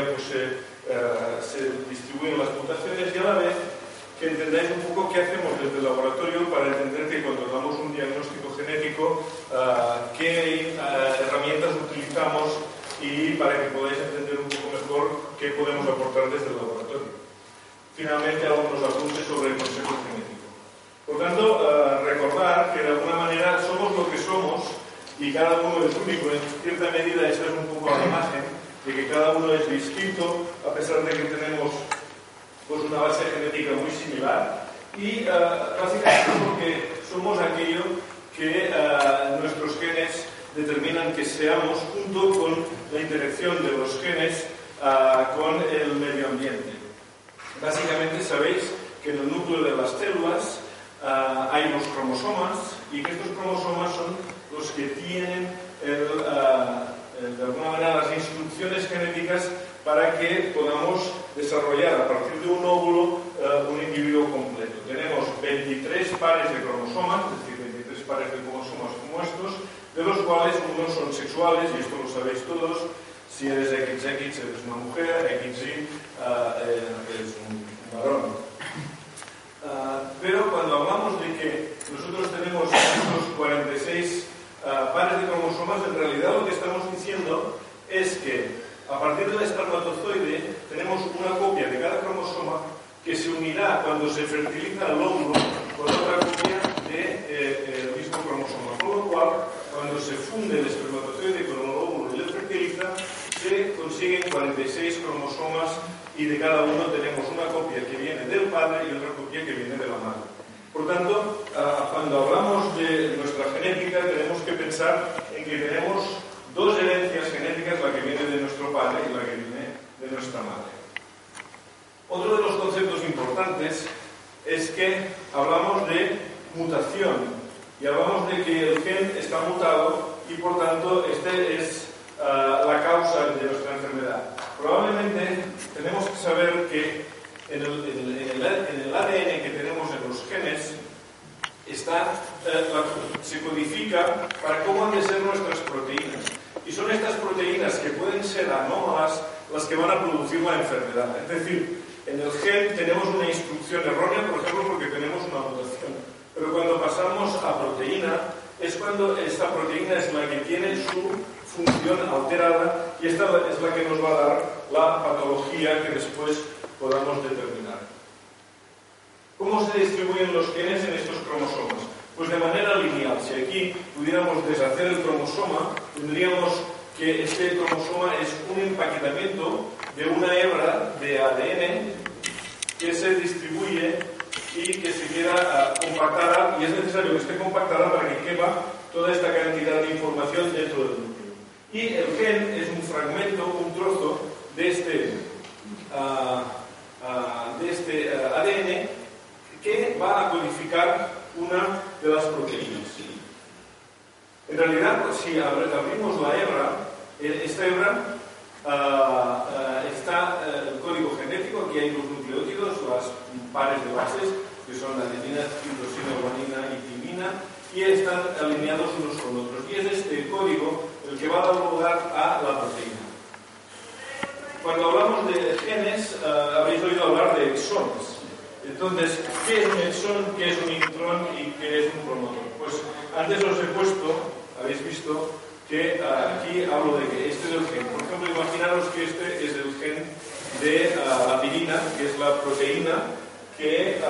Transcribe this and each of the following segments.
familia pues, eh, se distribuyen las mutaciones y a la vez que entendáis un poco qué hacemos desde el laboratorio para entender que cuando damos un diagnóstico genético, ah, qué ah, herramientas utilizamos y para que podáis entender un poco mejor qué podemos aportar desde el laboratorio. Finalmente, algunos apuntes sobre el consejo genético. Por tanto, eh, recordar que de alguna manera somos lo que somos y cada uno es único. En cierta medida esa es un poco la imagen de que cada uno es distinto a pesar de que tenemos pues, una base genética muy similar y eh, básicamente porque somos aquello que eh, nuestros genes determinan que seamos junto con la interacción de los genes con el medio ambiente. Básicamente sabéis que en el núcleo de las células hay los cromosomas y que estos cromosomas son los que tienen ah, de alguna manera las instrucciones genéticas para que podamos desarrollar a partir de un óvulo ah, un individuo completo. Tenemos 23 pares de cromosomas, es decir, 23 pares de cromosomas como estos, de los cuales unos son sexuales, y esto lo sabéis todos, si eres XX eres una mujer, XY eres un varón. Pero cuando hablamos de que nosotros tenemos estos 46 ah, pares de cromosomas, en realidad lo que estamos diciendo es que a partir del espermatozoide tenemos una copia de cada cromosoma que se unirá cuando se fertiliza el óvulo con otra copia del de, eh, mismo cromosoma. Con lo cual, cuando se funde el espermatozoide con el óvulo y le fertiliza, se consiguen 46 cromosomas y de cada uno tenemos una copia que viene del padre y otra copia que viene de la madre. Por tanto, ah, cuando hablamos de nuestra genética tenemos que pensar en que tenemos dos herencias genéticas, la que viene de nuestro padre y la que viene de nuestra madre. Otro de los conceptos importantes es que hablamos de mutación y hablamos de que el gen está mutado y por tanto este es ah, la causa de nuestra enfermedad. Probablemente tenemos que saber que en el, ADN que tenemos en los genes está, eh, se codifica para cómo han de ser nuestras proteínas. Y son estas proteínas que pueden ser anómalas las que van a producir la enfermedad. Es decir, en el gen tenemos una instrucción errónea, por ejemplo, porque tenemos una mutación. Pero cuando pasamos a proteína, es cuando esta proteína es la que tiene su función alterada y esta es la que nos va a dar la patología que después podamos determinar. ¿Cómo se distribuyen los genes en estos cromosomas? Pues de manera lineal. Si aquí pudiéramos deshacer el cromosoma, tendríamos que este cromosoma es un empaquetamiento de una hebra de ADN que se distribuye y que se queda ah, compactada y es necesario que esté compactada para que quepa toda esta cantidad de información dentro del núcleo. Y el gen es un fragmento, un trozo de este, uh, de este ADN que va a codificar una de las proteínas. En realidad, si abrimos la hebra, esta hebra está el código genético, aquí hay los nucleótidos, las pares de bases, que son la adenina, citosina, guanina y timina, y están alineados unos con otros. Y es este código el que va a dar lugar a la proteína. Cuando hablamos de genes, uh, habréis oído hablar de exones. Entonces, ¿qué es un exón, qué es un intrón y qué es un promotor? Pues antes os he puesto, habéis visto, que uh, aquí hablo de que este es el gen. Por ejemplo, imaginaros que este es el gen de uh, la pirina, que es la proteína que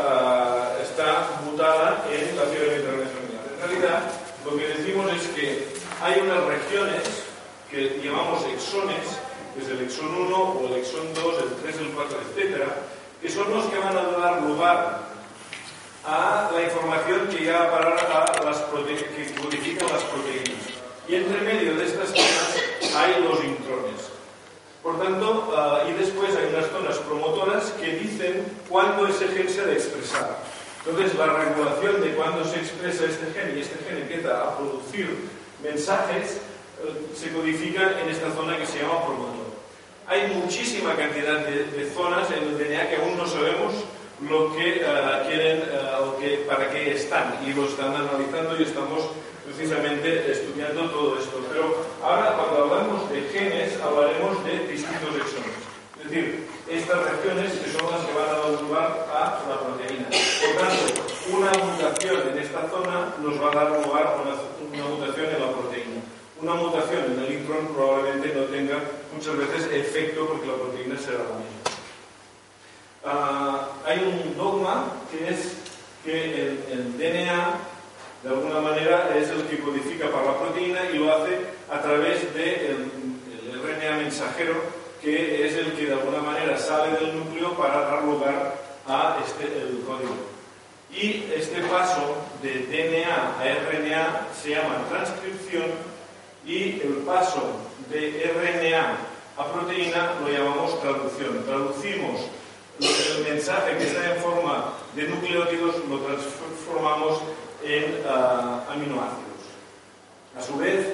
está mutada en la fiebre internacional. En realidad, lo que decimos es que hay unas regiones que llamamos exones, desde el exón 1 o el exón 2, el 3, el 4, etc., que son los que van a dar lugar a la información que ya va a parar a las que codifican las proteínas. Y entre medio de estas zonas hay los intrones. Por tanto, ah, y después hay unas zonas promotoras que dicen cuándo ese gen se ha de expresar. Entonces, la regulación de cuándo se expresa este gen y este gen empieza a producir mensajes eh, se codifica en esta zona que se llama promotor. Hay muchísima cantidad de, zonas en el DNA que aún no sabemos lo que ah, quieren ah, o que, para qué están y lo están analizando y estamos precisamente estudiando todo esto. Pero ahora cuando hablamos de genes hablaremos de distintos exones. Es decir, estas regiones que son las que van a dar lugar a la proteína. Por tanto, una mutación en esta zona nos va a dar lugar a una, mutación en la proteína. Una mutación en el intron probablemente no tenga muchas veces efecto porque la proteína será la misma. Hay un dogma que es que el DNA de alguna manera es el que codifica para la proteína y lo hace a través del de RNA mensajero, que es el que de alguna manera sale del núcleo para dar lugar a este, el código. Y este paso de DNA a RNA se llama transcripción y el paso de RNA a proteína lo llamamos traducción. Traducimos el mensaje que está en forma de nucleótidos, lo transformamos en uh, aminoácidos. A su vez,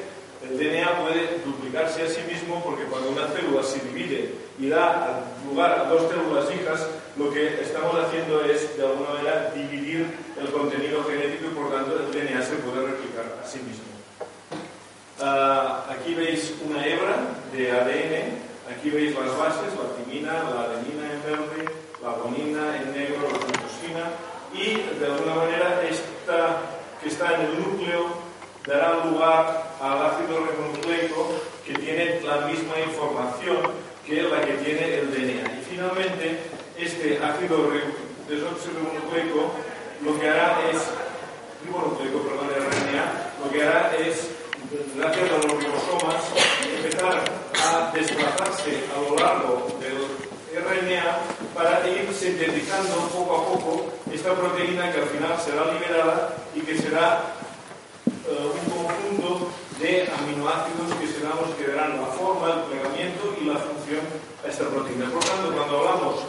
el DNA puede duplicarse a sí mismo porque cuando una célula se divide y da lugar a dos células hijas, lo que estamos haciendo es, de alguna manera, dividir el contenido genético y por tanto el DNA se puede replicar a sí mismo. Uh, aquí veis una hebra de ADN, aquí veis las bases, la timina, la adenina en verde, la guanina en negro, la glucosina, y de alguna manera esta que está en el núcleo dará lugar al ácido ribonucleico que tiene la misma información que la que tiene el DNA. Y finalmente, este ácido ribonucleico lo que hará es, ribonucleico, perdón, RNA, lo que hará es, gracias a los ribosomas, empezar a desplazarse a lo largo del RNA para ir sintetizando poco a poco esta proteína que al final será liberada y que será uh, un conjunto de aminoácidos que serán los que darán la forma, el plegamiento y la función a esta proteína. Por tanto, cuando hablamos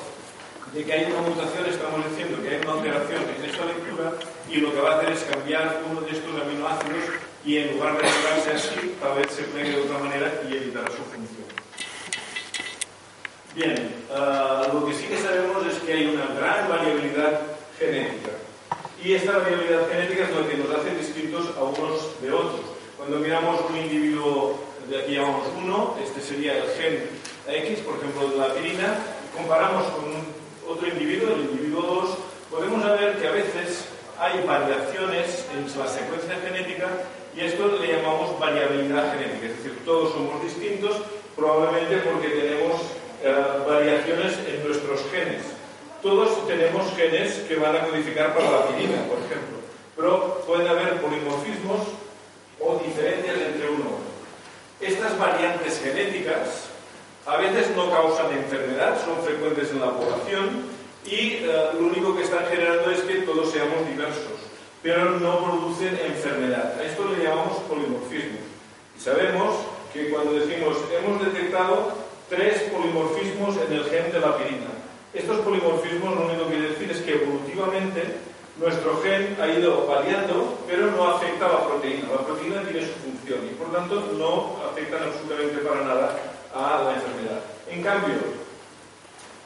de que hay una mutación, estamos diciendo que hay una alteración en esta lectura y lo que va a hacer es cambiar uno de estos aminoácidos y en lugar de pegarse así, tal vez se plegue de otra manera y evitará su función. Bien, uh, lo que sí que sabemos es que hay una gran variabilidad genética. Y esta variabilidad genética es lo que nos hace distintos a unos de otros. Cuando miramos un individuo, de aquí llamamos uno, este sería el gen X, por ejemplo, de la pirina, comparamos con otro individuo, el individuo 2, podemos ver que a veces hay variaciones en la secuencia genética y esto le llamamos variabilidad genética, es decir, todos somos distintos probablemente porque tenemos eh, variaciones en nuestros genes. Todos tenemos genes que van a codificar para la pirina, por ejemplo, pero pueden haber polimorfismos o diferencias entre uno. Estas variantes genéticas a veces no causan enfermedad, son frecuentes en la población y eh, lo único que están generando es que todos seamos diversos, pero no producen enfermedad. A esto le llamamos polimorfismo. Y sabemos que cuando decimos hemos detectado tres polimorfismos en el gen de la pirina. Estos polimorfismos lo único que quiere decir es que evolutivamente nuestro gen ha ido variando, pero no afecta a la proteína. La proteína tiene su función y por tanto no afectan absolutamente para nada a la enfermedad. En cambio,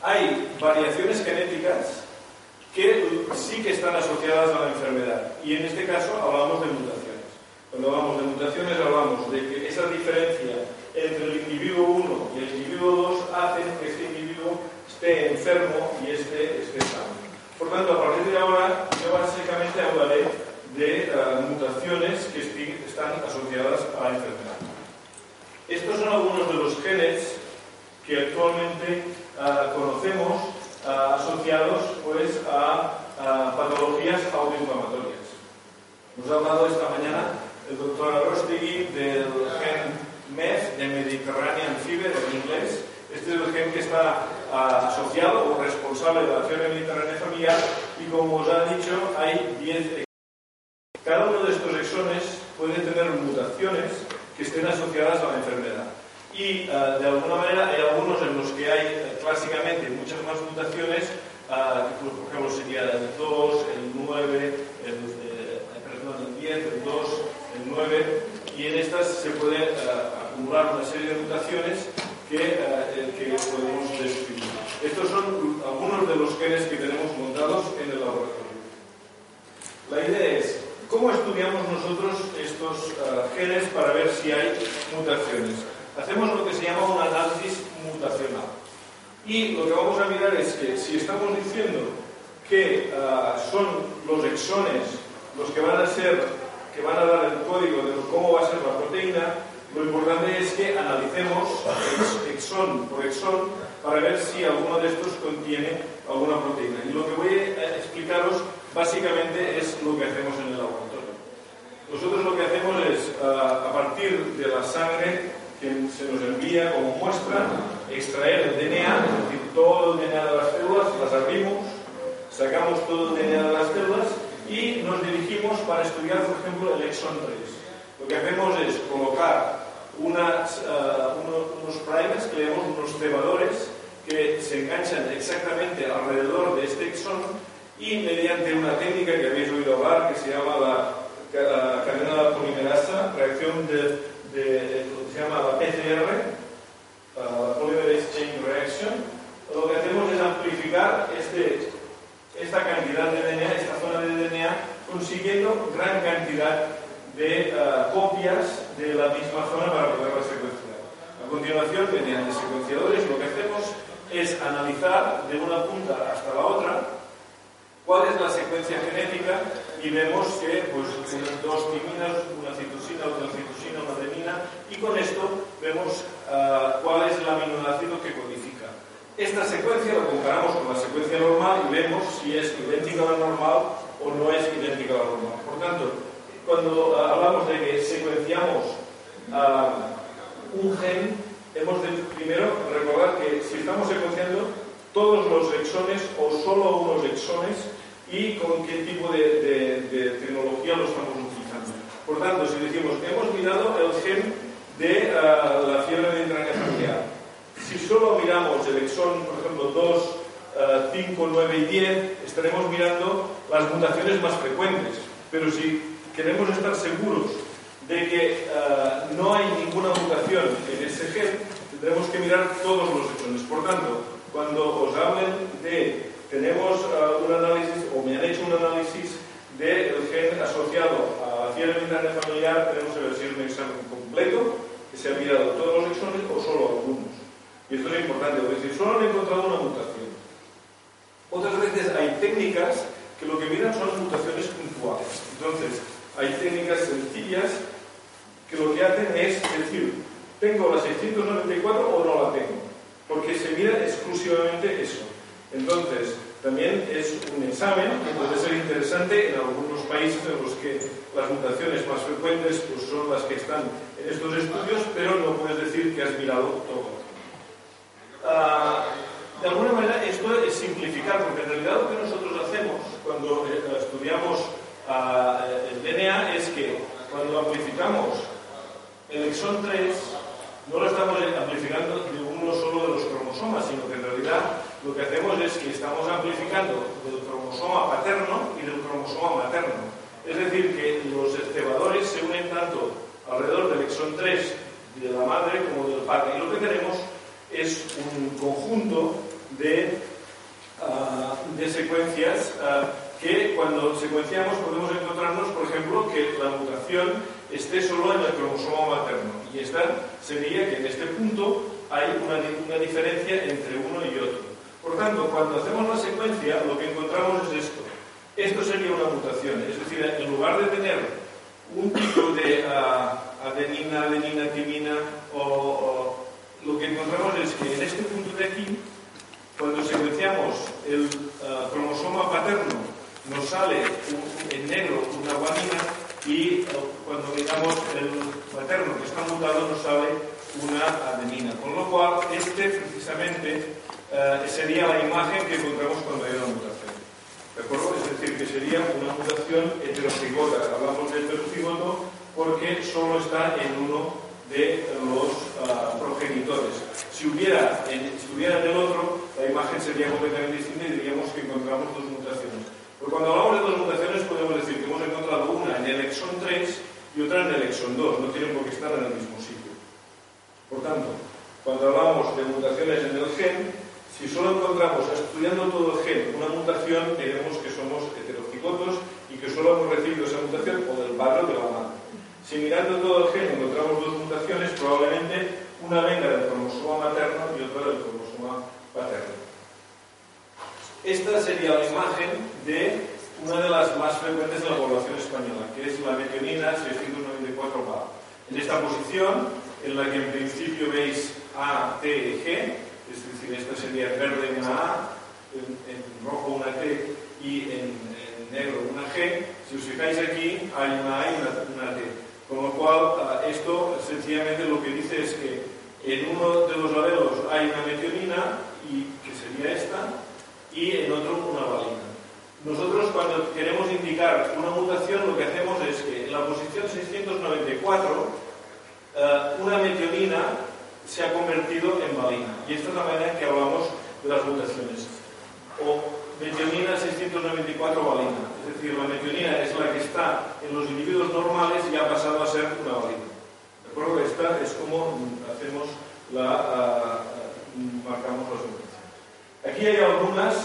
hay variaciones genéticas que sí que están asociadas a la enfermedad y en este caso hablamos de mutaciones. Cuando hablamos de mutaciones hablamos de que esa diferencia entre el individuo 1 y el individuo 2 hacen que este individuo esté enfermo y este esté sano. Por tanto, a partir de ahora, yo básicamente hablaré de uh, mutaciones que están asociadas a la enfermedad. Estos son algunos de los genes que actualmente uh, conocemos uh, asociados pues, a patologías autoinflamatorias. Nos ha hablado esta mañana el doctor Arostegui del gen MEF, de Mediterranean Fever en inglés. Este es el gen que está uh, asociado o responsable de la fiebre mediterránea familiar y como os ha dicho hay 10 Cada uno de estos exones puede tener mutaciones que estén asociadas a la enfermedad. Y uh, de alguna manera hay algunos en los que hay uh, clásicamente muchas más mutaciones, uh, que por ejemplo sería el 2, el 9, el, eh, perdón, el 10, el 2, el 9, y en estas se puede acumular una serie de mutaciones que, que podemos describir. Estos son algunos de los genes que tenemos montados en el laboratorio. La idea es, ¿cómo estudiamos nosotros estos genes para ver si hay mutaciones? Hacemos lo que se llama un análisis mutacional. Y lo que vamos a mirar es que si estamos diciendo que uh, son los exones los que van a ser, que van a dar el código de cómo va a ser la proteína, lo importante es que analicemos exón por exón para ver si alguno de estos contiene alguna proteína. Y lo que voy a explicaros básicamente es lo que hacemos en el laboratorio. Nosotros lo que hacemos es, uh, a partir de la sangre que se nos envía como muestra, extraer el DNA, es decir, todo el DNA de las células, las abrimos, sacamos todo el DNA de las células y nos dirigimos para estudiar, por ejemplo, el exón 3. Lo que hacemos es colocar unas, uh, unos, primers, que llamamos unos cebadores, que se enganchan exactamente alrededor de este exón y mediante una técnica que habéis oído hablar, que se llama la, la cadena polimerasa, reacción de de que se llama la PCR, la Polymerase Chain Reaction, lo que hacemos es amplificar este, esta cantidad de DNA, esta zona de DNA, consiguiendo gran cantidad de uh, copias de la misma zona para poderla secuenciar. A continuación, mediante secuenciadores, lo que hacemos es analizar de una punta hasta la otra cuál es la secuencia genética y vemos que pues, dos timinas, una citosina, otra citosina, con esto vemos uh, cuál es el aminoácido que codifica. Esta secuencia la comparamos con la secuencia normal y vemos si es idéntica a la normal o no es idéntica a la normal. Por tanto, cuando uh, hablamos de que secuenciamos uh, un gen, hemos de primero recordar que si estamos secuenciando todos los exones o solo unos exones y con qué tipo de, de, de tecnología lo estamos utilizando. Por tanto, si decimos, hemos mirado el gen de uh, la fiebre mediterránea familiar, si solo miramos el exón, por ejemplo, 2, 5, 9 y 10, estaremos mirando las mutaciones más frecuentes. Pero si queremos estar seguros de que uh, no hay ninguna mutación en ese gen, tendremos que mirar todos los exones. Por tanto, cuando os hablen de tenemos uh, un análisis, o me han hecho un análisis del gen asociado a la fiebre mediterránea familiar, tenemos que ver un examen completo, que se ha mirado todos los exones o solo algunos. Y esto es importante, porque si solo han encontrado una mutación. Otras veces hay técnicas que lo que miran son mutaciones puntuales. Entonces, hay técnicas sencillas que lo que hacen es decir, ¿tengo la 694 o no la tengo? Porque se mira exclusivamente eso. Entonces, también es un examen que puede ser interesante en algunos países en los que las mutaciones más frecuentes pues, son las que están en estos estudios, pero no puedes decir que has mirado todo. Uh, de alguna manera esto es simplificar, porque en realidad lo que nosotros hacemos cuando eh, estudiamos uh, el DNA es que cuando amplificamos el exón 3, no lo estamos amplificando de uno solo de los cromosomas, sino que en realidad lo que hacemos es que estamos amplificando del cromosoma paterno y del cromosoma materno. Es decir, que los cebadores se unen tanto alrededor del exón 3 de la madre como del padre. Y lo que tenemos es un conjunto de, de secuencias uh, que cuando secuenciamos podemos encontrarnos, por ejemplo, que la mutación esté solo en el cromosoma materno. Y esta sería que en este punto hay una diferencia entre uno y otro. Por tanto, cuando hacemos la secuencia, lo que encontramos es esto. Esto sería una mutación, es decir, en lugar de tener un tipo de uh, adenina, adenina, timina, o, lo que encontramos es que en este punto de aquí, cuando secuenciamos el uh, cromosoma paterno, nos sale un, en negro una guanina y uh, cuando miramos el materno que está mutado nos sale una adenina. Con lo cual, este precisamente eh, sería la imagen que encontramos cuando hay una mutación. ¿De acuerdo? Es decir, que sería una mutación heterocigota. Hablamos de heterocigoto porque solo está en uno Si hubiera, en, si hubiera en el otro, la imagen sería completamente distinta y diríamos que encontramos dos mutaciones. Pero cuando hablamos de dos mutaciones podemos decir que hemos encontrado una en el exón 3 y otra en el exón 2, no tienen por qué estar en el mismo sitio. Por tanto, cuando hablamos de mutaciones en el gen, si solo encontramos, estudiando todo el gen, una mutación, diremos que somos heterocigotos y que solo hemos recibido esa mutación o del padre o de la madre. Si mirando todo el gen encontramos dos mutaciones, probablemente una venga del cromosoma materno y otra del cromosoma paterno. Esta sería la imagen de una de las más frecuentes de la población española, que es la metionina 694-BA. En esta posición, en la que en principio veis A, T y G, es decir, esta sería en verde una A, en, rojo una T y en, negro una G, si os fijáis aquí hay una A y una, T. Con lo cual, esto sencillamente lo que dice es que en uno de los laderos hay una metionina, y, que sería esta, y en otro una valina. Nosotros cuando queremos indicar una mutación lo que hacemos es que en la posición 694 eh, una metionina se ha convertido en valina. Y esta es la manera en que hablamos de las mutaciones. O metionina 694 valina. Es decir, la metionina es la que está en los individuos normales y ha pasado a ser una valina. ¿De acuerdo? Esta es como hacemos la, uh, marcamos las mutaciones. Aquí hay algunas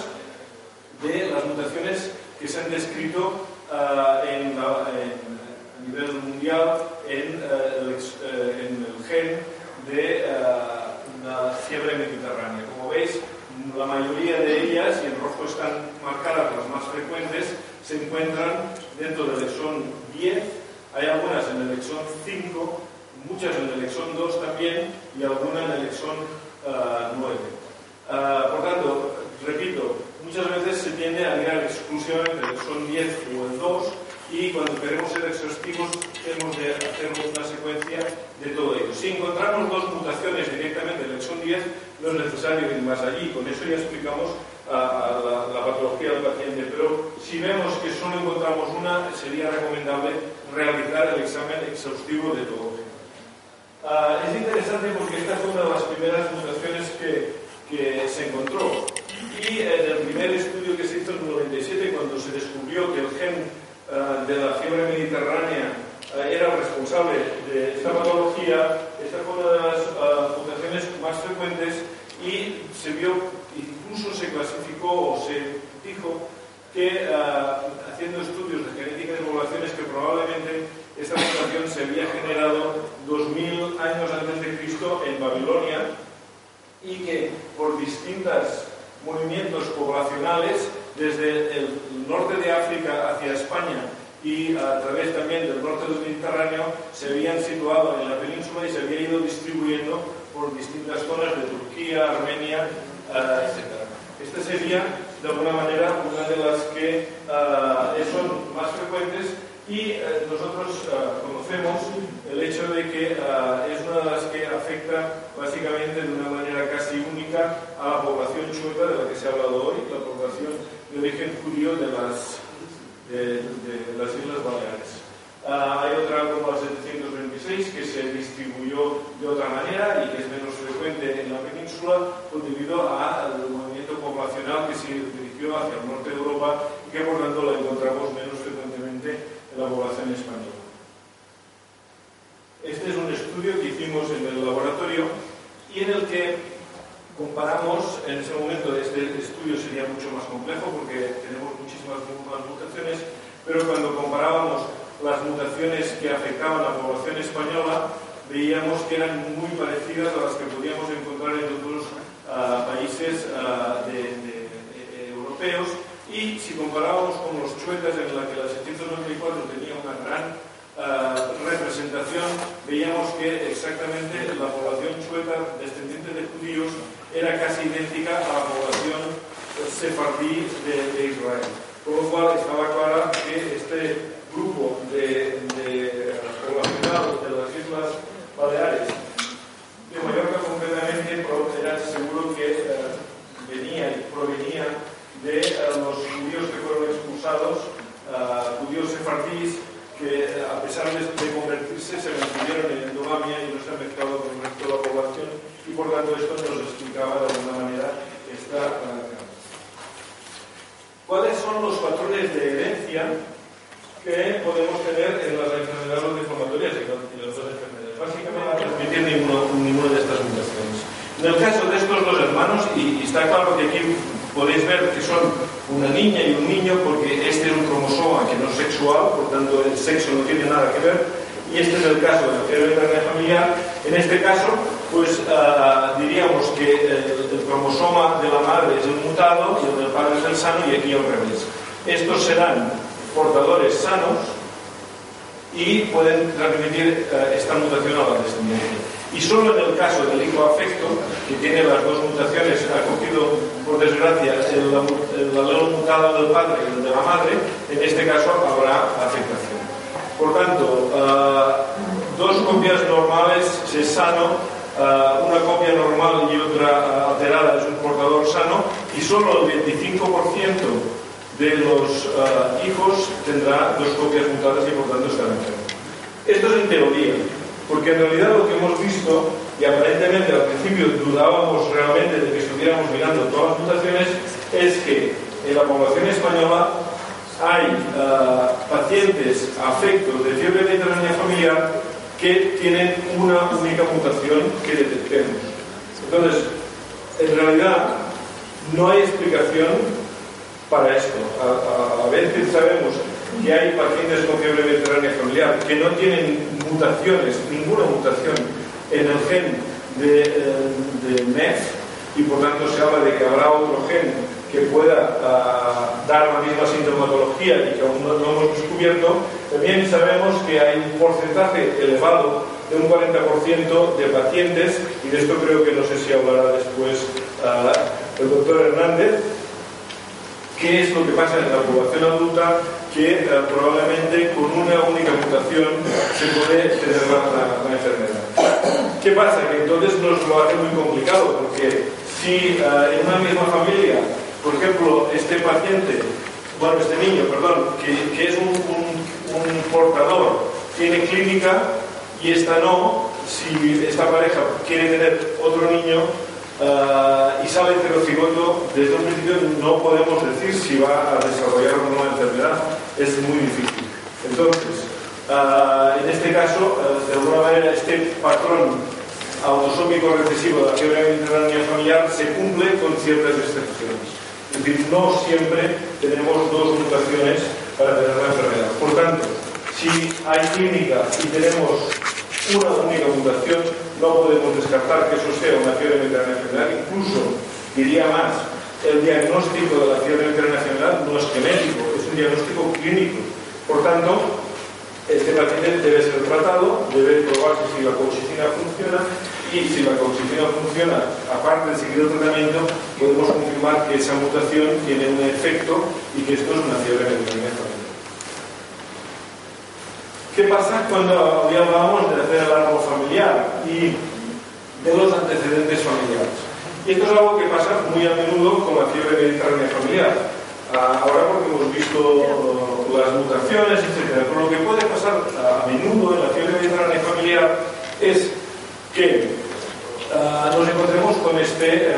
de las mutaciones que se han descrito uh, en, a nivel mundial en, uh, el, en el gen de la fiebre mediterránea. Como veis, la mayoría de ellas, y en rojo están marcadas las más frecuentes, se encuentran dentro del exón 10, hay algunas en el exón 5, muchas en el exón 2 también y algunas en el exón 9. por tanto, repito, muchas veces se tiende a mirar exclusivamente el exón 10 o el 2 y cuando queremos ser exhaustivos tenemos de hacer una secuencia de todo ello. Si encontramos dos mutaciones directamente en el exón 10, no es necesario ir más allí, con eso ya explicamos a, la, patología del paciente, pero si vemos que solo encontramos una, sería recomendable realizar el examen exhaustivo de todo. Uh, es interesante porque esta fue una de las primeras mutaciones que, que se encontró. Y en el primer estudio que se hizo en el 97, cuando se descubrió que el gen uh, de la fiebre mediterránea uh, era responsable de esta patología, esta fue una de las mutaciones más frecuentes y se vio, incluso se clasificó o se dijo que haciendo estudios de genética de poblaciones que probablemente esta mutación se había generado 2000 años antes de Cristo en Babilonia y que por distintos movimientos poblacionales desde el norte de África hacia España y a través también del norte del Mediterráneo se habían situado en la península y se había ido distribuyendo por distintas zonas de Turquía, Armenia, eh, etc. Esta sería, de alguna manera, una de las que eh, son más frecuentes y eh, nosotros eh, conocemos el hecho de que eh, es una de las que afecta básicamente de una manera casi única a la población chueca de la que se ha hablado hoy, la población de origen judío de las, de, las Islas Baleares. hay otra como la 726 que se distribuyó de otra manera y que es menos frecuente en la península pues debido al movimiento poblacional que se dirigió hacia el norte de Europa y que por tanto la encontramos menos frecuentemente la población española. Este es un estudio que hicimos en el laboratorio y en el que comparamos, en ese momento este estudio sería mucho más complejo porque tenemos muchísimas más mutaciones, pero cuando comparábamos las mutaciones que afectaban a la población española, veíamos que eran muy parecidas a las que podíamos encontrar en otros uh, países uh, de, europeos y si comparábamos con los chuetas en la que la 794 tenía una gran uh, representación, veíamos que exactamente la población chueta descendiente de judíos era casi idéntica a la población sefardí de, de Israel. Con lo cual estaba clara que este grupo de, de poblacional de las Islas Baleares, de Mallorca concretamente, era seguro que uh, venía y provenía de uh, los judíos que fueron expulsados, uh, judíos sefardíes, que a pesar de, convertirse se mantuvieron en endogamia y no se mezclado con el resto de la población y por tanto esto nos explicaba de alguna manera esta ¿Cuáles son los patrones de herencia que podemos tener en las enfermedades deformatorias y las dos enfermedades? Básicamente no transmitir ninguna de estas mutaciones. En el caso de estos dos hermanos, y, y está claro que aquí podéis ver que son una niña y un niño porque este es un cromosoma que no es sexual, por tanto el sexo no tiene nada que ver, y este es el caso de la fiebre familiar. En este caso, pues uh, diríamos que el, cromosoma de la madre es el mutado y el del padre es el sano y aquí al revés. Estos serán portadores sanos y pueden transmitir uh, esta mutación a la descendencia. Y solo en el caso del hijo afecto, que tiene las dos mutaciones, ha cogido, por desgracia, el, el alelo mutado del padre y el de la madre, en este caso habrá afectación. Por tanto, uh, dos copias normales es sano, uh, una copia normal y otra alterada es un portador sano, y solo el 25% de los hijos tendrá dos copias mutadas y por tanto estará enfermo. Esto es en teoría. Porque en realidad lo que hemos visto, y aparentemente al principio dudábamos realmente de que estuviéramos mirando todas las mutaciones, es que en la población española hay uh, pacientes afectos de fiebre mediterránea familiar que tienen una única mutación que detectemos. Entonces, en realidad, no hay explicación para esto. A, a, a veces sabemos que hay pacientes con fiebre mediterránea familiar que no tienen mutaciones, ninguna mutación en el gen de, de MEF y por tanto se habla de que habrá otro gen que pueda uh, dar la misma sintomatología y que aún no, no, hemos descubierto, también sabemos que hay un porcentaje elevado de un 40% de pacientes, y de esto creo que no sé si hablará después uh, el doctor Hernández, qué es lo que pasa en la población adulta que uh, probablemente con una única mutación se puede tener la, la, enfermedad. ¿Qué pasa? Que entonces nos lo hace muy complicado porque si uh, en una misma familia, por ejemplo, este paciente, bueno, este niño, perdón, que, es un portador, tiene clínica y esta no, si esta pareja quiere tener otro niño, Uh, y sale heterocigoto, desde un principio no podemos decir si va a desarrollar o no la enfermedad, es muy difícil. Entonces, uh, en este caso, uh, de alguna manera, este patrón autosómico recesivo de la fiebre mediterránea familiar se cumple con ciertas excepciones. Es decir, no siempre tenemos dos mutaciones para tener la enfermedad. Por tanto, si hay clínica y tenemos una única mutación, no podemos descartar que eso sea una fiebre mediterránea general, incluso diría más, el diagnóstico de la fiebre general no es genético, es un diagnóstico clínico. Por tanto, este paciente debe ser tratado, debe probarse si la colchicina funciona y si la colchicina funciona, aparte de seguir el tratamiento, podemos confirmar que esa mutación tiene un efecto y que esto es una fiebre familiar. ¿Qué pasa cuando hablábamos de hacer el árbol familiar y de los antecedentes familiares? Y esto es algo que pasa muy a menudo con la fiebre mediterránea familiar. Uh, ahora porque hemos visto uh, las mutaciones, etc. Pero lo que puede pasar a menudo en la fiebre mediterránea familiar es que nos encontremos con este,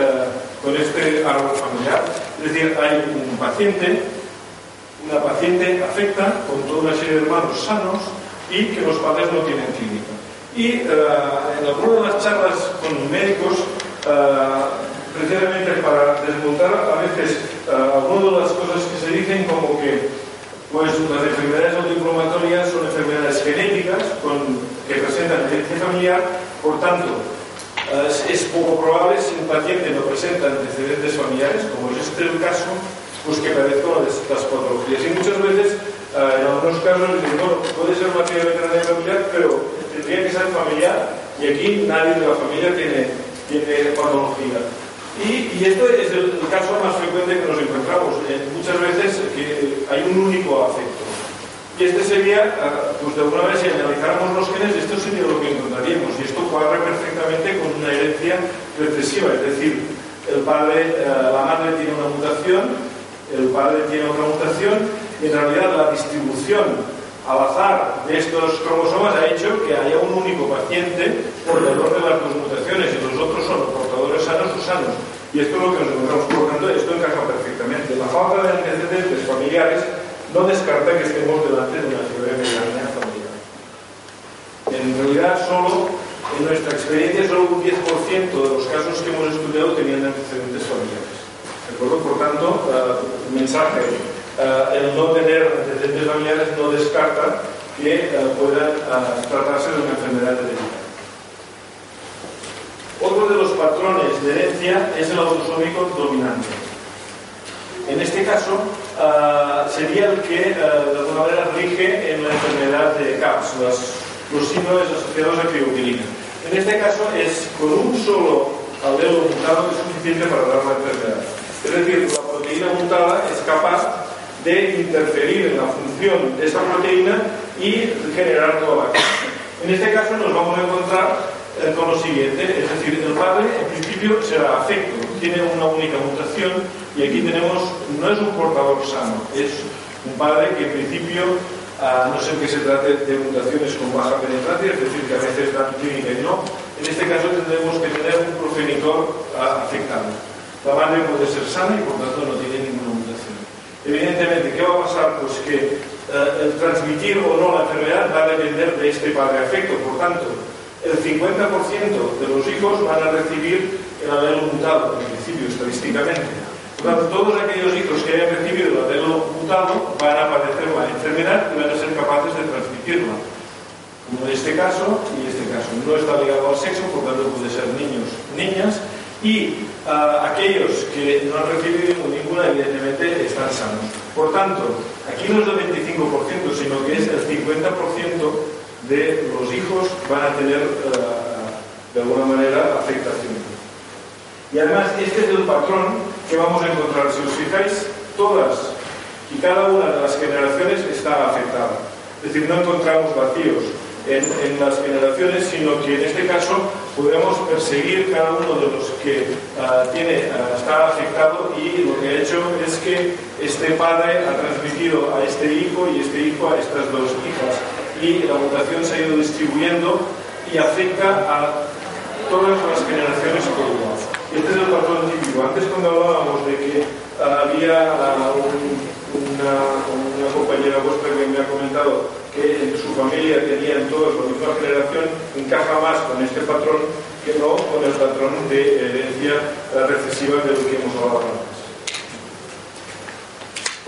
con este árbol familiar. Es decir, hay un paciente, una paciente afecta con toda una serie de hermanos sanos y que los padres no tienen clínica. Y uh, en algunas de las charlas con médicos, uh, precisamente para desmontar a veces uh, algunas de las cosas que se dicen como que pues las enfermedades autoinflamatorias son enfermedades genéticas con, que presentan herencia familiar, por tanto, es, poco probable si un paciente no presenta antecedentes familiares, como es este el caso, pues que padezca una de estas patologías. Y muchas veces en algunos casos dicen, bueno, puede ser una fiebre veterinaria familiar, pero tendría que ser familiar y aquí nadie de la familia tiene, tiene patología. Y, y esto es el, el, caso más frecuente que nos encontramos. Eh, muchas veces que hay un único afecto. Y este sería, uh, pues de alguna vez, si analizáramos los genes, esto sería lo que encontraríamos. Y esto cuadra perfectamente con una herencia recesiva, es decir, el padre, uh, la madre tiene una mutación, el padre tiene otra mutación, en realidad la distribución al azar de estos cromosomas ha hecho que haya un único paciente portador de las dos mutaciones y los otros son portadores sanos o sanos. Y esto es lo que nos encontramos. Por lo tanto, esto encaja perfectamente. La falta de antecedentes familiares no descarta que estemos delante de una mediana familiar. En realidad, solo en nuestra experiencia, solo un 10% de los casos que hemos estudiado tenían antecedentes familiares. ¿De acuerdo? Por tanto, uh, mensaje, uh, el no tener antecedentes familiares no descarta que uh, pueda tratarse de una enfermedad hereditaria. Otro de los patrones de herencia es el autosómico dominante. En este caso, sería el que de alguna manera rige en la enfermedad de CAPS, los síndromes asociados a crioquilina. En este caso es con un solo alelo mutado es suficiente para dar la enfermedad. Es decir, la proteína mutada es capaz de interferir en la función de esta proteína y generar toda la cosa. En este caso nos vamos a encontrar eh, con lo siguiente, es decir, el padre en principio será afecto, tiene una única mutación y aquí tenemos, no es un portador sano, es un padre que en principio a no ser que se trate de mutaciones con baja penetrancia, es decir, que a veces dan clínica y no. En este caso tendremos que tener un progenitor afectado. La madre puede ser sana y por tanto no tiene. Evidentemente, ¿qué va a pasar? Pues que eh, el transmitir o no la enfermedad va a depender de este padre afecto. Por tanto, el 50% de los hijos van a recibir el alelo mutado, en principio, estadísticamente todos aquellos hijos que hayan recibido el alelo mutado van a padecer la enfermedad y van a ser capaces de transmitirla. Como en este caso y este caso. No está ligado al sexo, por tanto puede ser niños, niñas. Y ah, aquellos que no han recibido ninguna, evidentemente, están sanos. Por tanto, aquí no es el 25%, sino que es el 50% de los hijos van a tener, ah, de alguna manera, afectación. Y además, este es el patrón que vamos a encontrar. Si os fijáis, todas y cada una de las generaciones está afectada. Es decir, no encontramos vacíos en, las generaciones, sino que en este caso podemos perseguir cada uno de los que ah, tiene, ah, está afectado y lo que ha hecho es que este padre ha transmitido a este hijo y este hijo a estas dos hijas. Y la mutación se ha ido distribuyendo y afecta a todas las generaciones por. Este es el patrón típico. Antes cuando hablábamos de que había una, compañera vuestra que me ha comentado que su familia tenían todos la misma generación, encaja más con este patrón que no con el patrón de herencia recesiva de lo que hemos hablado antes.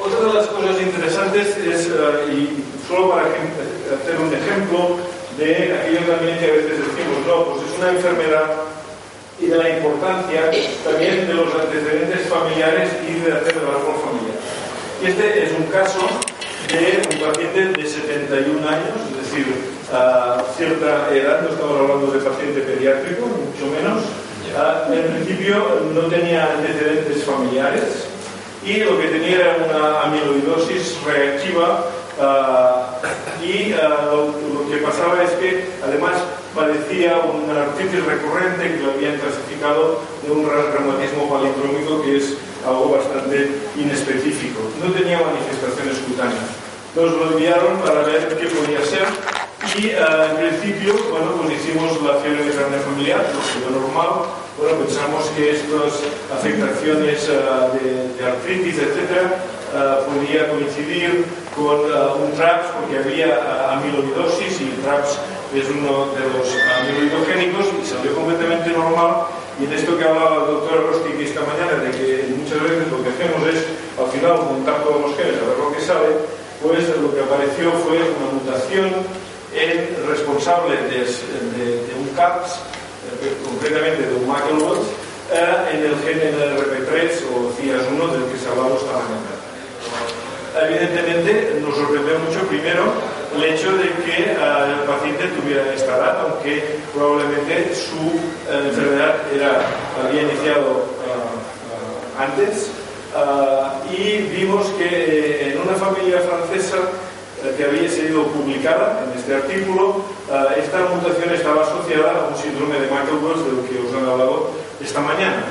Otra de las cosas interesantes es, eh, y solo para hacer un ejemplo de aquello también que a veces decimos, no, pues es una enfermedad y de la importancia también de los antecedentes familiares y de hacer el árbol familiar. Y este es un caso de un paciente de 71 años, es decir, a cierta edad, no estamos hablando de paciente pediátrico, mucho menos. en principio no tenía antecedentes familiares y lo que tenía era una amiloidosis reactiva y lo, que pasaba es que además padecía una artritis recurrente que lo habían clasificado de un reumatismo palindrómico que es algo bastante inespecífico. No tenía manifestaciones cutáneas. Nos lo enviaron para ver qué podía ser y en principio, bueno, pues hicimos la fiebre de carne familiar, lo normal. Bueno, pensamos que estas afectaciones de, de, artritis, etcétera, podía coincidir con un TRAPS porque había amiloidosis y TRAPS es uno de los amiloidogénicos y salió completamente normal. Y en esto que hablaba el doctor Rostic esta mañana, de que muchas veces lo que hacemos es al final juntar todos los genes a ver lo que sale, pues lo que apareció fue una mutación en responsable de, un CAPS, eh, concretamente de un McElroy, eh, en el gen NLRP3 o CIAS1 del que se hablaba esta mañana. Evidentemente nos sorprendió mucho primero el hecho de que eh, el paciente tuviera esta edad, aunque probablemente su eh, enfermedad era, había iniciado eh, antes. y vimos que en una familia francesa que había sido publicada en este artículo, esta mutación estaba asociada a un síndrome de Michael-Wells de lo que os han hablado esta mañana.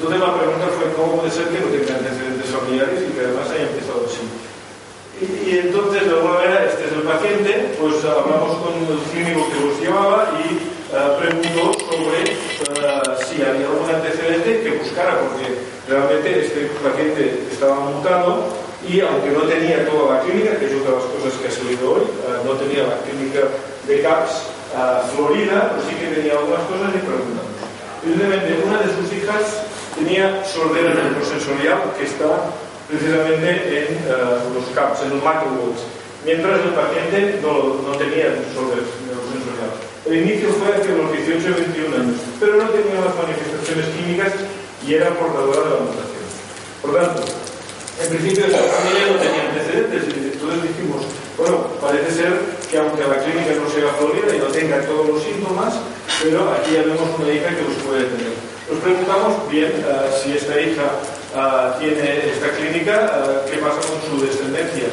Entonces la pregunta fue cómo puede ser que no tenga antecedentes familiares y que además haya empezado así. Y, entonces, de alguna manera, este es el paciente, pues hablamos con el clínico que los llevaba y uh, preguntó sobre uh, si había algún antecedente que buscara, porque realmente este paciente estaba mutado y aunque no tenía toda la clínica, que es otra de las cosas que ha salido hoy, uh, no tenía la clínica de CAPS Florida, pues sí que tenía algunas cosas y preguntamos. Evidentemente, una de sus hijas tenía sordera neurosensorial que está precisamente en los CAPS, en los macroworks mientras el paciente no, no tenía neurosensorial. El inicio fue hacia los 18 y 21 años, pero no tenía las manifestaciones químicas y era portadora de la mutación. Por tanto, en principio esta familia no tenía antecedentes y entonces dijimos, bueno, parece ser que aunque la clínica no sea florida y no tenga todos los síntomas, pero aquí ya vemos una hija que los puede tener. Nos preguntamos bien uh, si esta hija uh, tiene esta clínica, uh, qué pasa con su descendencia.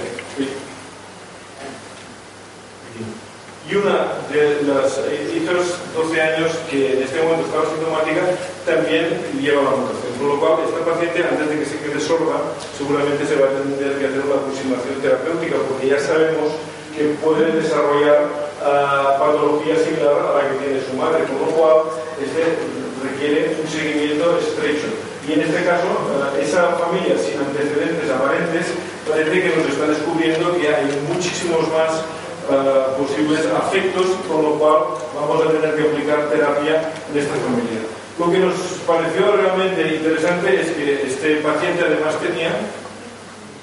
y una de las hijas 12 años que en este momento estaba sintomática también lleva la mutación. Por lo cual, esta paciente, antes de que se quede sorda, seguramente se va a tener que hacer una aproximación terapéutica porque ya sabemos que puede desarrollar uh, patología similar a la que tiene su madre, con lo cual este requiere un seguimiento estrecho. Y en este caso, uh, esa familia sin antecedentes aparentes parece que nos está descubriendo que hay muchísimos más uh, posibles afectos, con lo cual vamos a tener que aplicar terapia en esta familia. Lo que nos pareció realmente interesante es que este paciente además tenía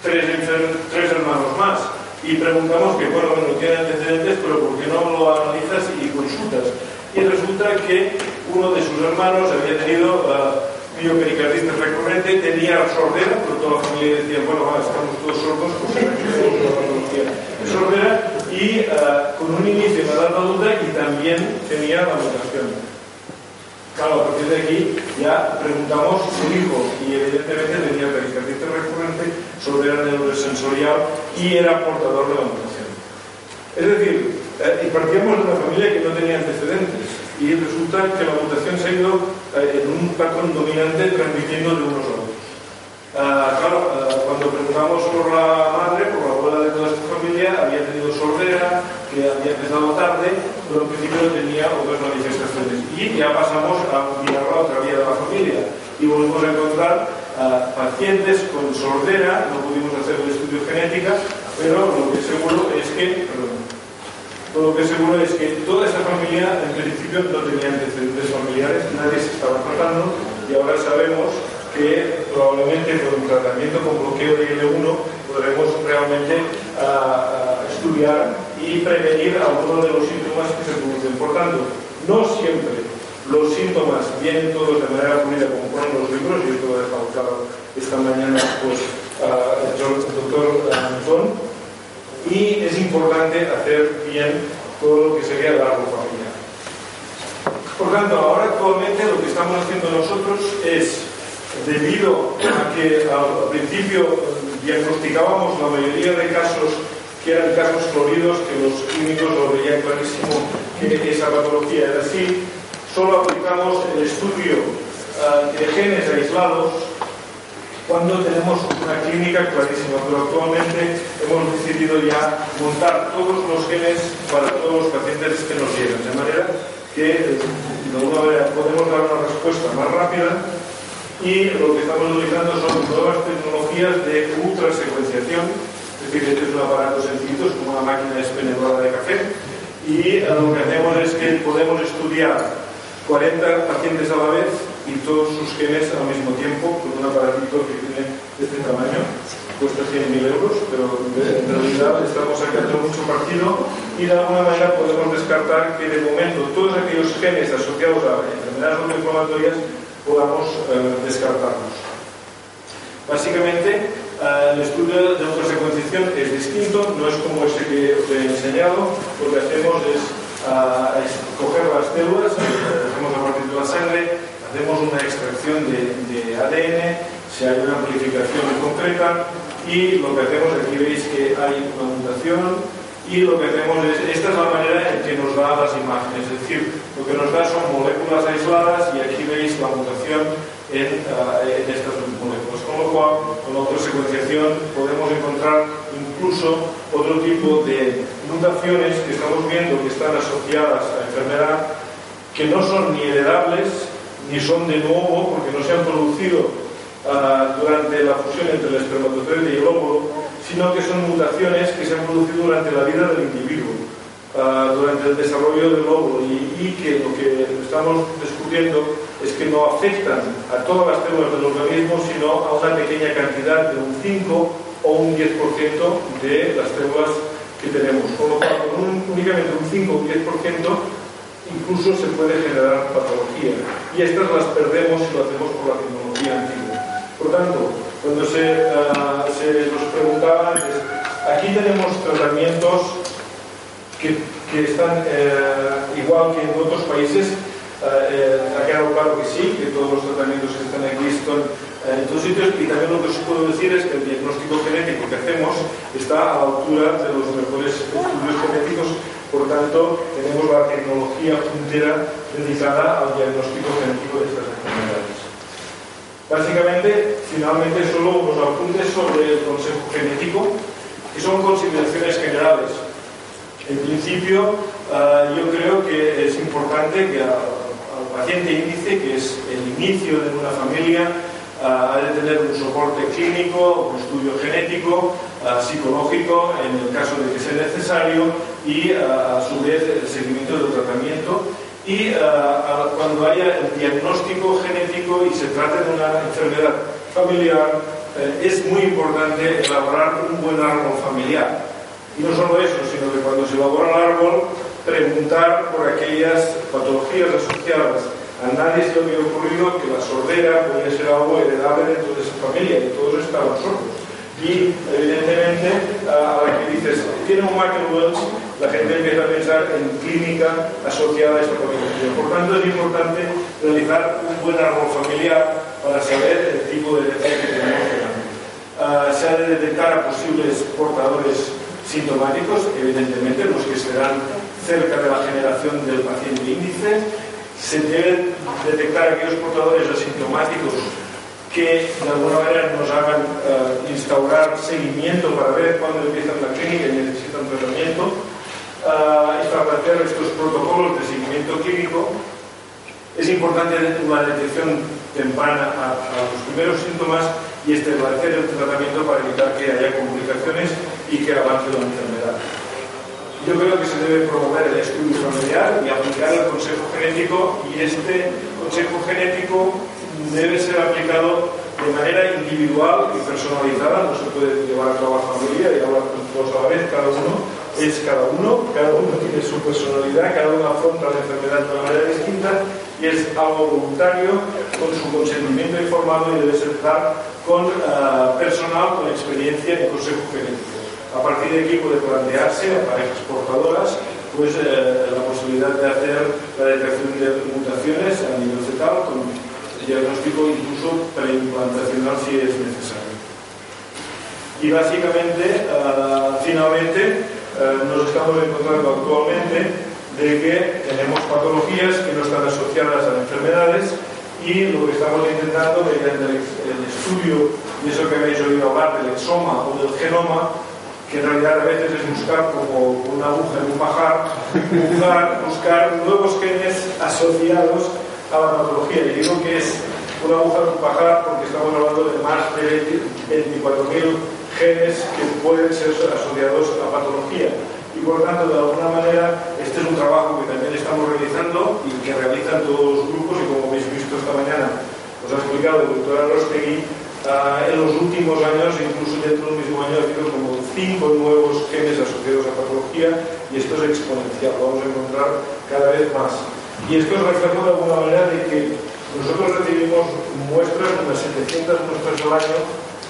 tres, tres hermanos más y preguntamos que, bueno, no tiene antecedentes, pero ¿por qué no lo analizas y consultas? Y resulta que uno de sus hermanos había tenido uh, miopericarditis recurrente, tenía sordera, pero toda la familia decía, bueno, estamos todos sordos, pues sordera, y uh, con un inicio en edad adulta y también tenía la mutación. Claro, a partir de aquí ya preguntamos su hijo y evidentemente tenía pericarditis recurrente, sordera neurosensorial y era portador de la mutación. Es decir, eh, y partíamos de una familia que no tenía antecedentes y resulta que la mutación se ha ido eh, en un patrón dominante transmitiendo de unos a otros. Uh, claro, uh, cuando preguntamos por la madre, por la abuela de toda esta familia, había tenido sordera, que había empezado tarde, pero en principio tenía otras manifestaciones. Y ya pasamos a mirar la otra vía de la familia y volvemos a encontrar uh, pacientes con sordera, no pudimos hacer el estudio genética, pero lo que seguro es que, perdón, lo que seguro es que toda esa familia en principio no tenía antecedentes familiares, nadie se estaba tratando y ahora sabemos que probablemente con un tratamiento con bloqueo de IL-1 podremos realmente uh, estudiar y prevenir algunos de los síntomas que se producen. Por tanto, no siempre los síntomas vienen todos de manera fluida como ponen los libros, y esto lo he dejado esta mañana pues, uh, el doctor Antón, y es importante hacer bien todo lo que sería el árbol familiar. Por tanto, ahora actualmente lo que estamos haciendo nosotros es, debido a que al principio diagnosticábamos la mayoría de casos que eran casos floridos, que los clínicos lo veían clarísimo que esa patología era así, solo aplicamos el estudio uh, de genes aislados cuando tenemos una clínica clarísima, pero actualmente hemos decidido ya montar todos los genes para todos los pacientes que nos llegan, de manera que manera podemos dar una respuesta más rápida y lo que estamos utilizando son nuevas tecnologías de ultrasecuenciación, es decir, este es un aparato sencillo, es como una máquina expendedora de café y lo que hacemos es que podemos estudiar 40 pacientes a la vez y todos sus genes al mismo tiempo con un aparatito que tiene este tamaño. Cuesta 100.000 euros, pero en realidad estamos sacando mucho partido y de alguna manera podemos descartar que de momento todos aquellos genes asociados a enfermedades autoinflamatorias podamos eh, descartarlos. Básicamente, eh, el estudio de autosecuenciación es distinto, no es como ese que os he enseñado, lo que hacemos es, uh, es coger las células, hacemos a partir de la sangre, hacemos una extracción de, de ADN, si hay una amplificación concreta y lo que hacemos, aquí veis que hay una mutación y lo que hacemos es, esta es la manera en que nos da las imágenes, es decir, lo que nos da son moléculas aisladas y aquí veis la mutación en, uh, en estas moléculas, con lo cual con la autosecuenciación podemos encontrar incluso otro tipo de mutaciones que estamos viendo que están asociadas a enfermedad que no son ni heredables ni son de nuevo porque no se han producido uh, durante la fusión entre el espermatozoide y el óvulo, sino que son mutaciones que se han producido durante la vida del individuo, uh, durante el desarrollo del óvulo y, y, que lo que estamos descubriendo es que no afectan a todas las células del organismo, sino a una pequeña cantidad de un 5 o un 10% de las células que tenemos. Con lo cual, con un, únicamente un 5 o un 10%, incluso se puede generar patología. Y estas las perdemos si lo hacemos por la tecnología antigua. Por tanto, cuando se, uh, se nos preguntaba antes, aquí tenemos tratamientos que, que están eh, igual que en otros países, eh, ha quedado claro que sí, que todos los tratamientos que están aquí están eh, en todos sitios y también lo que os puedo decir es que el diagnóstico genético que hacemos está a la altura de los mejores estudios genéticos por tanto, tenemos la tecnología puntera dedicada al diagnóstico genético de estas enfermedades. Básicamente, finalmente, solo unos apuntes sobre el consejo genético, que son consideraciones generales. En principio, uh, yo creo que es importante que al, paciente índice, que es el inicio de una familia, uh, ha de tener un soporte clínico, un estudio genético, uh, psicológico, en el caso de que sea necesario, y a su vez el seguimiento del tratamiento y uh, cuando haya el diagnóstico genético y se trate de una enfermedad familiar, eh, es muy importante elaborar un buen árbol familiar. Y no solo eso, sino que cuando se elabora el árbol, preguntar por aquellas patologías asociadas. A nadie se le había ocurrido que la sordera podía ser algo heredable dentro de esa familia y todos estaban sordos. Y evidentemente, a la que dices, tiene un Michael Wells, la gente empieza a pensar en clínica asociada a esta patología. Por tanto, es importante realizar un buen árbol familiar para saber el tipo de herencia que tenemos. Uh, se ha de detectar a posibles portadores sintomáticos, evidentemente, los que estarán cerca de la generación del paciente índice. Se deben detectar aquellos portadores asintomáticos que de alguna manera nos hagan uh, instaurar seguimiento para ver cuándo empiezan la clínica y necesitan tratamiento establecer estos protocolos de seguimiento clínico, es importante una detección temprana a, a, los primeros síntomas y establecer el tratamiento para evitar que haya complicaciones y que avance la enfermedad. Yo creo que se debe promover el estudio familiar y aplicar el consejo genético y este consejo genético debe ser aplicado de manera individual y personalizada, no se puede llevar a cabo a familia y hablar con todos a la vez, cada uno es cada uno, cada uno tiene su personalidad, cada uno afronta la enfermedad de una manera distinta y es algo voluntario, con su consentimiento informado y debe ser con uh, personal, con experiencia en consejo genético. A partir de aquí puede plantearse a parejas portadoras pues, eh, la posibilidad de hacer la detección de mutaciones a nivel fetal con diagnóstico incluso preimplantacional si es necesario. Y básicamente, uh, finalmente, eh, nos estamos encontrando actualmente de que tenemos patologías que no están asociadas a enfermedades y lo que estamos intentando el, el estudio de eso que habéis oído hablar del exoma o del genoma que en realidad a veces es buscar como una aguja en un pajar, buscar, buscar nuevos genes asociados a la patología. Y digo que es una aguja en un pajar porque estamos hablando de más de 24.000 genes que pueden ser asociados a patología. Y por lo tanto, de alguna manera, este es un trabajo que también estamos realizando y que realizan todos los grupos y como habéis visto esta mañana, os ha explicado el doctor Arostegui, uh, en los últimos años, incluso dentro del mismo año, ha habido como cinco nuevos genes asociados a patología y esto es exponencial, lo vamos a encontrar cada vez más. Y esto es reflejo de alguna manera de que nosotros recibimos muestras, unas 700 muestras al año,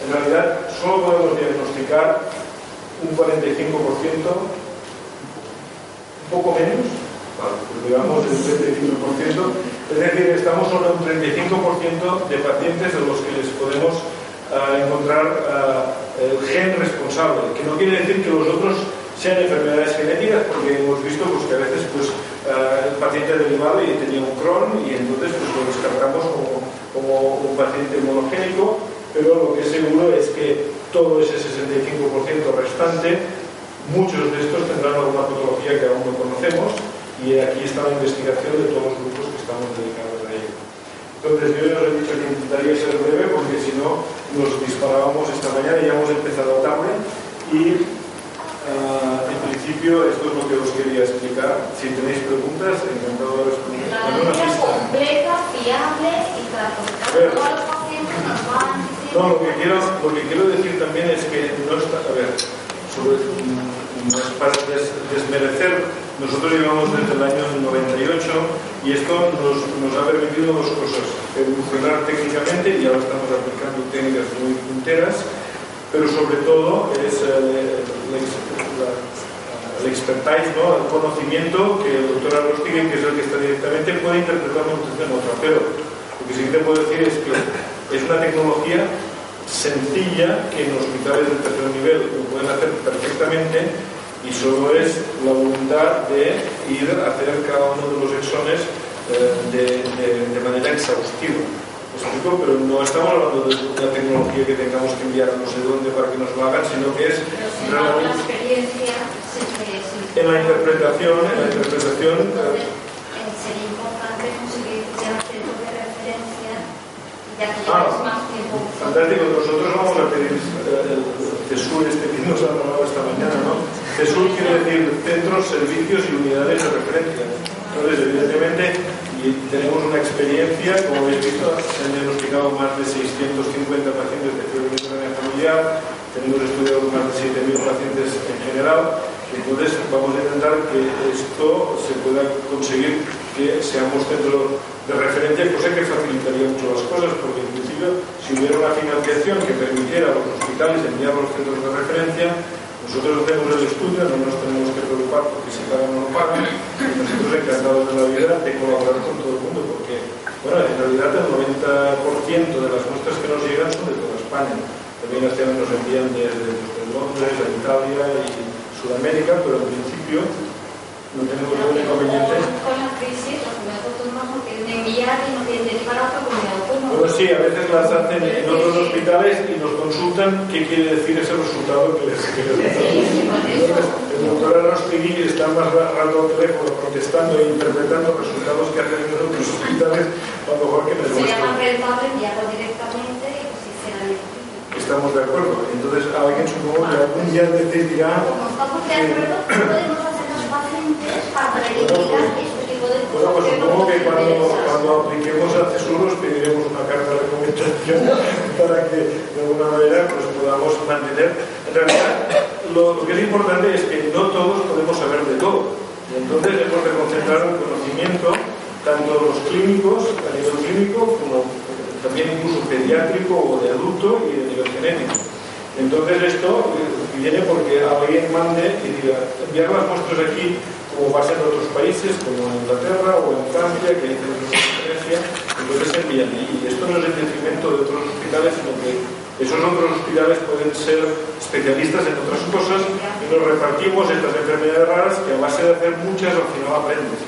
en realidad solo podemos diagnosticar un 45%, un poco menos, digamos el 35%, es decir, estamos sobre un 35% de pacientes de los que les podemos uh, encontrar uh, el gen responsable, que no quiere decir que los otros sean enfermedades genéticas, porque hemos visto pues, que a veces pues, uh, el paciente derivado y tenía un Crohn y entonces pues, lo descartamos como, un paciente monogénico pero lo que es seguro es que todo ese 65% restante Muchos de estos tendrán alguna patología que aún no conocemos y aquí está la investigación de todos los grupos que estamos dedicados a ello. Entonces yo ya os he dicho que intentaría ser breve porque si no nos disparábamos esta mañana y ya hemos empezado tarde y principio esto es lo que os quería explicar. Si tenéis preguntas, encantado de responder. La manera completa, fiable y transportable. Todos los pacientes nos van no, lo que, quiero, lo que quiero decir también es que no está, a ver, sobre, no es para des, desmerecer, nosotros llevamos desde el año 98 y esto nos, nos ha permitido dos cosas, evolucionar técnicamente y ahora estamos aplicando técnicas muy punteras, pero sobre todo es el, el, el expertise, el conocimiento que el doctor Arrostigui, que es el que está directamente, puede interpretar una mutación en otra, pero lo que sí que te puedo decir es que es una tecnología sencilla que en hospitales de tercer nivel lo pueden hacer perfectamente y solo es la voluntad de ir a hacer cada uno de los exones eh, de, manera exhaustiva. Explico? Pero no estamos hablando de una tecnología que tengamos que enviar no sé dónde para que nos lo hagan, sino que es realmente en la interpretación, en la interpretación. Entonces, sería importante conseguir ya centros de referencia ya que Ah, más tiempo. Fantástico, nosotros vamos a pedir eh, el CESUR este que nos ha hablado esta mañana, ¿no? CESUR quiere decir centros, servicios y unidades de referencia. Entonces, evidentemente, y tenemos una experiencia, como habéis visto, se han diagnosticado más de 650 pacientes de fiebre familiar, tenemos estudiado más de 7.000 pacientes en general, entonces vamos a intentar que esto se pueda conseguir que seamos centro de referencia, cosa que facilitaría mucho las cosas, porque principio, si hubiera una financiación que permitiera a los hospitales enviar los centros de referencia, nosotros hacemos el estudio, no nos tenemos que preocupar porque si pagan o no pagan, nosotros encantados de la vida de colaborar con todo el mundo, porque, bueno, en realidad el 90% de las muestras que nos llegan son de toda España. También nos envían desde, desde Londres, a Italia y Sudamérica, pero en principio no tenemos ningún inconveniente. Con la crisis, las comunidades autónomas no quieren enviar y no quieren derivar a otra comunidad autónoma. Bueno, sí, a veces las hacen en otros hospitales y nos consultan qué quiere decir ese resultado que les, que les da. Entonces, el doctor Arrostegui está más rato al teléfono protestando e interpretando resultados que hacen en otros hospitales, a lo mejor que el Sería más nuestro. rentable enviarlo directamente y pues Estamos de acuerdo. Entonces, alguien supongo que algún día decidirá. Como estamos de acuerdo, ¿qué podemos Bueno, pues supongo que cuando, cuando apliquemos a CESUROS pediremos una carta de recomendación para que de alguna manera pues, podamos mantener. En realidad, lo, que es importante es que no todos podemos saber de todo. Y entonces hemos de concentrar el conocimiento, tanto los clínicos, a nivel clínico, como también incluso pediátrico o de adulto y de nivel genético. Entonces esto eh, viene porque alguien mande y diga, enviar las muestras aquí como pasa en otros países, como en Inglaterra o en Francia, que hay centros de referencia, entonces se envían ahí. Y esto no es en detrimento de otros hospitales, sino que esos otros hospitales pueden ser especialistas en otras cosas y nos repartimos estas enfermedades raras que a base de hacer muchas al final aprendes.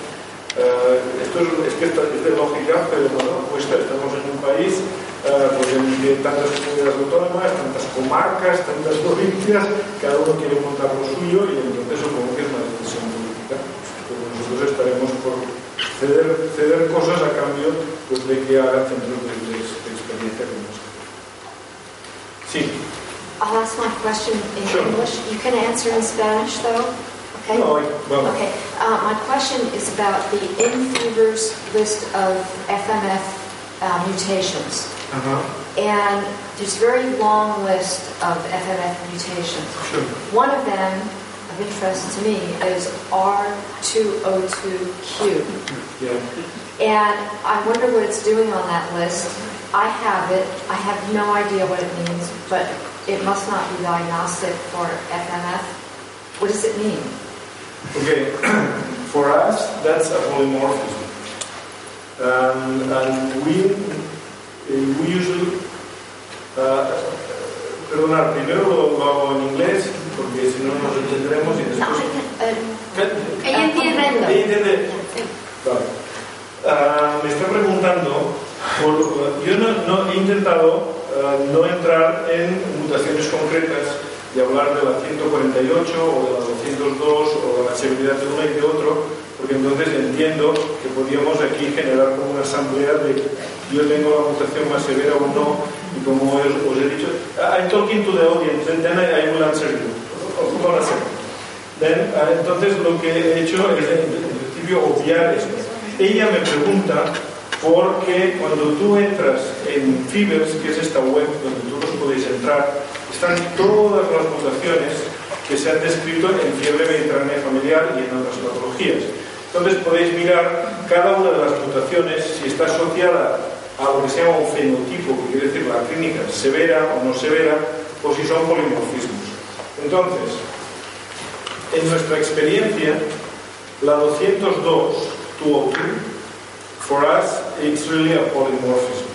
Eh, esto es, es que es de lógica, pero bueno, pues estamos en un país eh, pues en tantas comunidades autónomas, tantas comarcas, tantas provincias, cada uno quiere montar lo suyo y entonces supongo por ceder, ceder cosas a cambio pues, de que hagan centros de, de, de experiencia como este. Sí, I'll ask my question in Sure. English. You can answer in Spanish, though. Okay. no, well, Okay. Uh, my question is about the InFevers list of FMF uh, mutations, uh-huh, and there's a very long list of FMF mutations. sure. One of them, of interest to me, is R202Q. Yeah. And I wonder what it's doing on that list. I have it. I have no idea what it means, but it must not be diagnostic for FMF. What does it mean? Okay, for us, that's a polymorphism. Um, and we, we usually, uh, perdonar, primero lo, lo hago en inglés, porque si no nos entenderemos y después... ¿Qué? Ella entiende. ¿Ella entiende? Vale. Ah, me está preguntando, por- yo no, no- he intentado ah, no entrar en mutaciones concretas y hablar de la 148 o de la 202 o de la severidad de uno y de otro, porque entonces entiendo que podríamos aquí generar como una asamblea de yo tengo la mutación más severa o no, y como os, os he dicho, I'm talking to the audience, then I, I will answer you. Hold on a second. Then, ah, entonces lo que he hecho es en principio obviar esto. Ella me pregunta porque cuando tú entras en Fibers, que es esta web donde tú los podéis entrar, están todas las mutaciones que se han descrito en fiebre mediterránea familiar y en otras patologías. Entonces podéis mirar cada una de las mutaciones si está asociada a lo que se llama un fenotipo, que quiere decir la clínica severa o no severa, o si son polimorfismos. Entonces, en nuestra experiencia, la 202, 202, for us, it's really a polymorphism.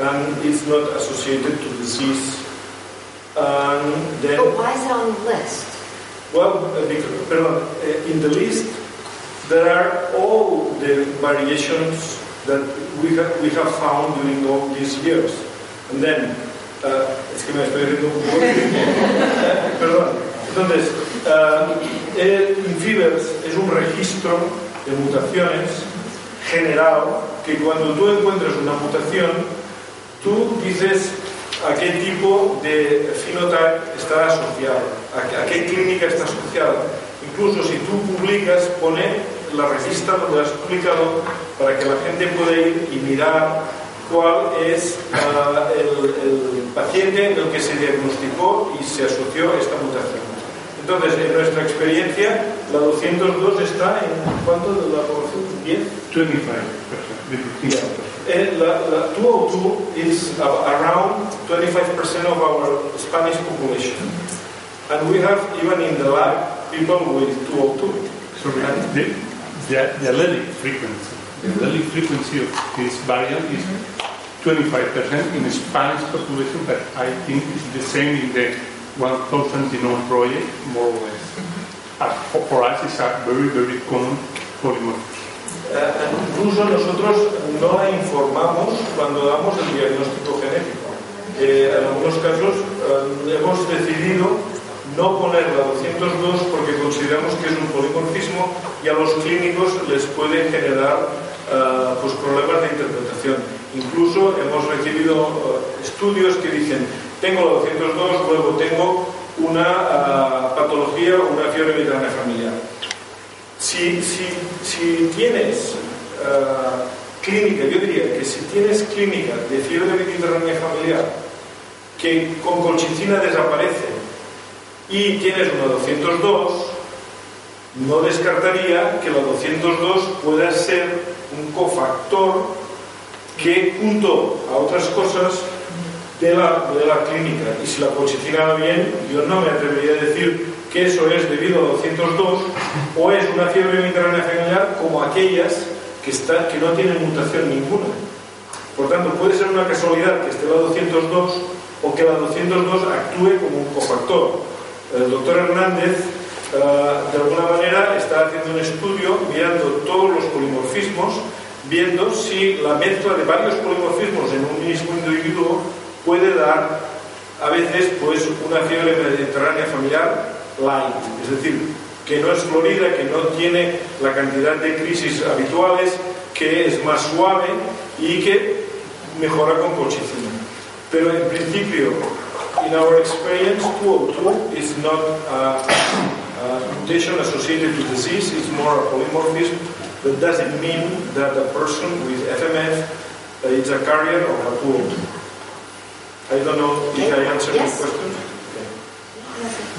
And it's not associated to disease. And then, But why is it on the list? well, uh, because, perdón, uh, in the list, there are all the variations that we have, we have found during all these years. And then, uh, es que me estoy riendo un poco. Perdón. Entonces, uh, el Infibers es un registro de mutaciones general que cuando tú encuentras una mutación, tú dices a qué tipo de phenotype está asociado, a qué clínica está asociada. Incluso si tú publicas, pone la revista donde has publicado para que la gente pueda ir y mirar cuál es ah, el, el paciente en el que se diagnosticó y se asoció esta mutación. Entonces, en nuestra experiencia, la 202 está en cuánto de la población? 10. 25%. Eh, La, la 202 is around 25% of our Spanish population. And we have, even in the lab, people with 202. Sorry, the, the, allelic frequency. The allelic frequency of this variant is 25% in the Spanish population, but I think it's the same in the 1000 genome project, more or less. As for, for us, it's a very, very common polymorphism. Eh, incluso nosotros no la informamos cuando damos el diagnóstico genético. Eh, en algunos casos eh, hemos decidido no poner la 202 porque consideramos que es un polimorfismo y a los clínicos les puede generar eh, pues problemas de interpretación. Incluso hemos recibido eh, estudios que dicen tengo la 202, luego tengo una ah, patología o una fiebre familiar. Si, si, si tienes clínica, yo diría que si tienes clínica de fiebre mediterránea familiar que con colchicina desaparece y tienes una 202, no descartaría que la 202 pueda ser un cofactor que junto a otras cosas de la, la clínica. Y si la colchicina va bien, yo no me atrevería a decir que eso es debido a 202 o es una fiebre mediterránea familiar como aquellas que, está, que no tienen mutación ninguna. Por tanto, puede ser una casualidad que esté la 202 o que la 202 actúe como un cofactor. El doctor Hernández, eh, de alguna manera, está haciendo un estudio mirando todos los polimorfismos, viendo si la mezcla de varios polimorfismos en un mismo individuo puede dar a veces pues una fiebre mediterránea familiar light, es decir, que no es florida, que no tiene la cantidad de crisis habituales, que es más suave y que mejora con colchicina. Pero en principio, in our experience, 202 is not a, a mutation associated with disease, it's more a polymorphism, but doesn't mean that a person with FMF uh, is a carrier of a 202. I don't know if I answered Yes. your question.